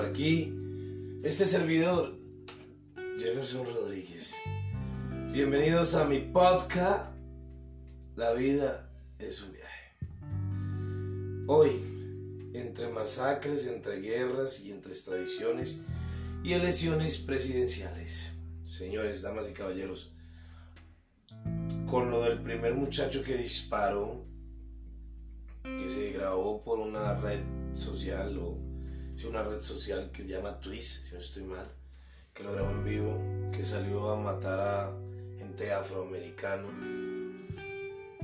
aquí este servidor, Jefferson Rodríguez. Bienvenidos a mi podcast, La vida es un viaje. Hoy, entre masacres, entre guerras y entre extradiciones y elecciones presidenciales. Señores, damas y caballeros, con lo del primer muchacho que disparó, que se grabó por una red social o una red social que se llama Twist, si no estoy mal, que lo grabó en vivo, que salió a matar a gente afroamericana.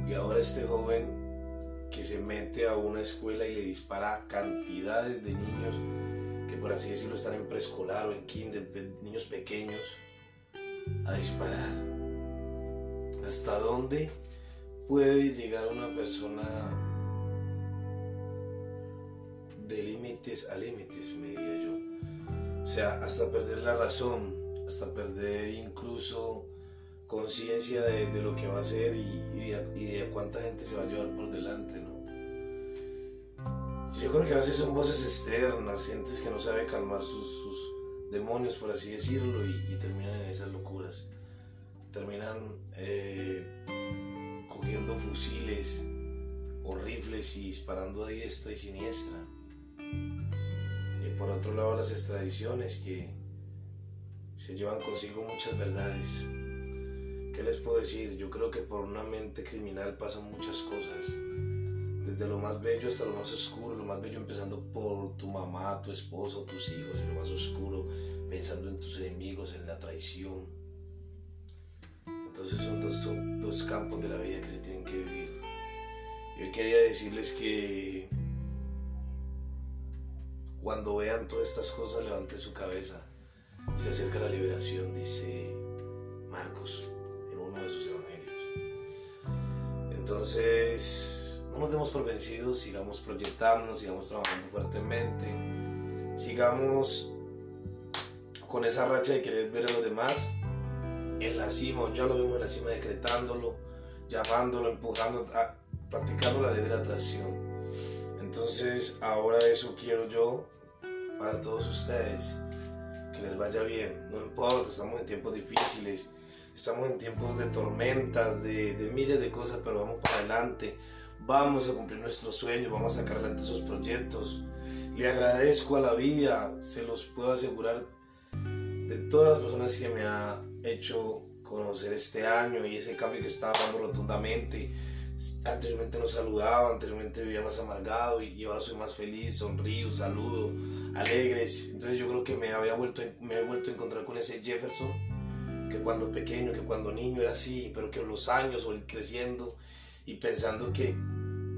Y ahora este joven que se mete a una escuela y le dispara a cantidades de niños que por así decirlo están en preescolar o en kinder, niños pequeños, a disparar. ¿Hasta dónde puede llegar una persona a límites, me diría yo? O sea, hasta perder la razón, hasta perder incluso conciencia de, lo que va a hacer y, de, cuánta gente se va a llevar por delante, ¿no? Yo creo que a veces son voces externas, gentes que no sabe calmar sus, demonios, por así decirlo, y terminan en esas locuras terminan eh, cogiendo fusiles o rifles y disparando a diestra y siniestra. Por otro lado las extradiciones que se llevan consigo muchas verdades. ¿Qué les puedo decir? Yo creo que por una mente criminal pasan muchas cosas. Desde lo más bello hasta lo más oscuro. Lo más bello empezando por tu mamá, tu esposo, tus hijos. Y lo más oscuro pensando en tus enemigos, en la traición entonces son dos, son dos campos de la vida que se tienen que vivir. Yo quería decirles que cuando vean todas estas cosas, levanten su cabeza. Se acerca la liberación, dice Marcos en uno de sus evangelios. Entonces, no nos demos por vencidos, sigamos proyectándonos, sigamos trabajando fuertemente, sigamos con esa racha de querer ver a los demás en la cima, ya lo vemos en la cima decretándolo, llamándolo, empujando, practicando la ley de la atracción. Entonces, ahora eso quiero yo para todos ustedes, que les vaya bien, no importa, estamos en tiempos difíciles, estamos en tiempos de tormentas, de, de miles de cosas, pero vamos para adelante, vamos a cumplir nuestros sueños, vamos a sacar adelante esos proyectos. Le agradezco a la vida, se los puedo asegurar de todas las personas que me ha hecho conocer este año y ese cambio que estaba dando rotundamente. Anteriormente no saludaba, anteriormente vivía más amargado y ahora soy más feliz, sonrío, saludo, alegres. Entonces yo creo que me había vuelto, me he vuelto a encontrar con ese Jefferson que cuando pequeño, que cuando niño era así, pero que los años o creciendo y pensando que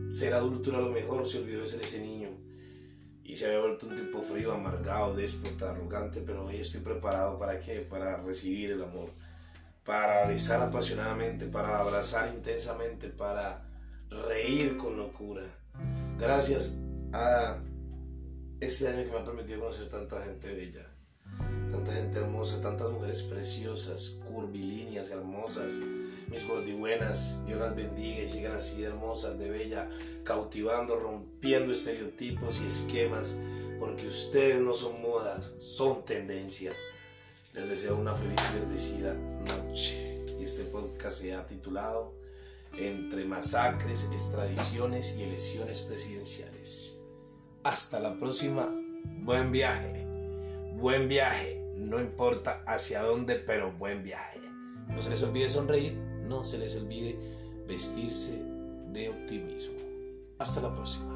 ser adulto era lo mejor, se olvidó de ser ese niño y se había vuelto un tipo frío, amargado, déspota, arrogante, pero hoy estoy preparado para qué? Para recibir el amor, para besar apasionadamente, para abrazar intensamente, para reír con locura. Gracias a este año que me ha permitido conocer tanta gente bella, tanta gente hermosa, tantas mujeres preciosas, curvilíneas, hermosas, mis gordibuenas, Dios las bendiga y sigan así de hermosas, de bella, cautivando, rompiendo estereotipos y esquemas, porque ustedes no son modas, son tendencia. Les deseo una feliz bendecida Y este podcast se ha titulado Entre masacres, extradiciones y elecciones presidenciales. Hasta la próxima. Buen viaje. Buen viaje. No importa hacia dónde, pero buen viaje. No se les olvide sonreír no se les olvide vestirse de optimismo. Hasta la próxima.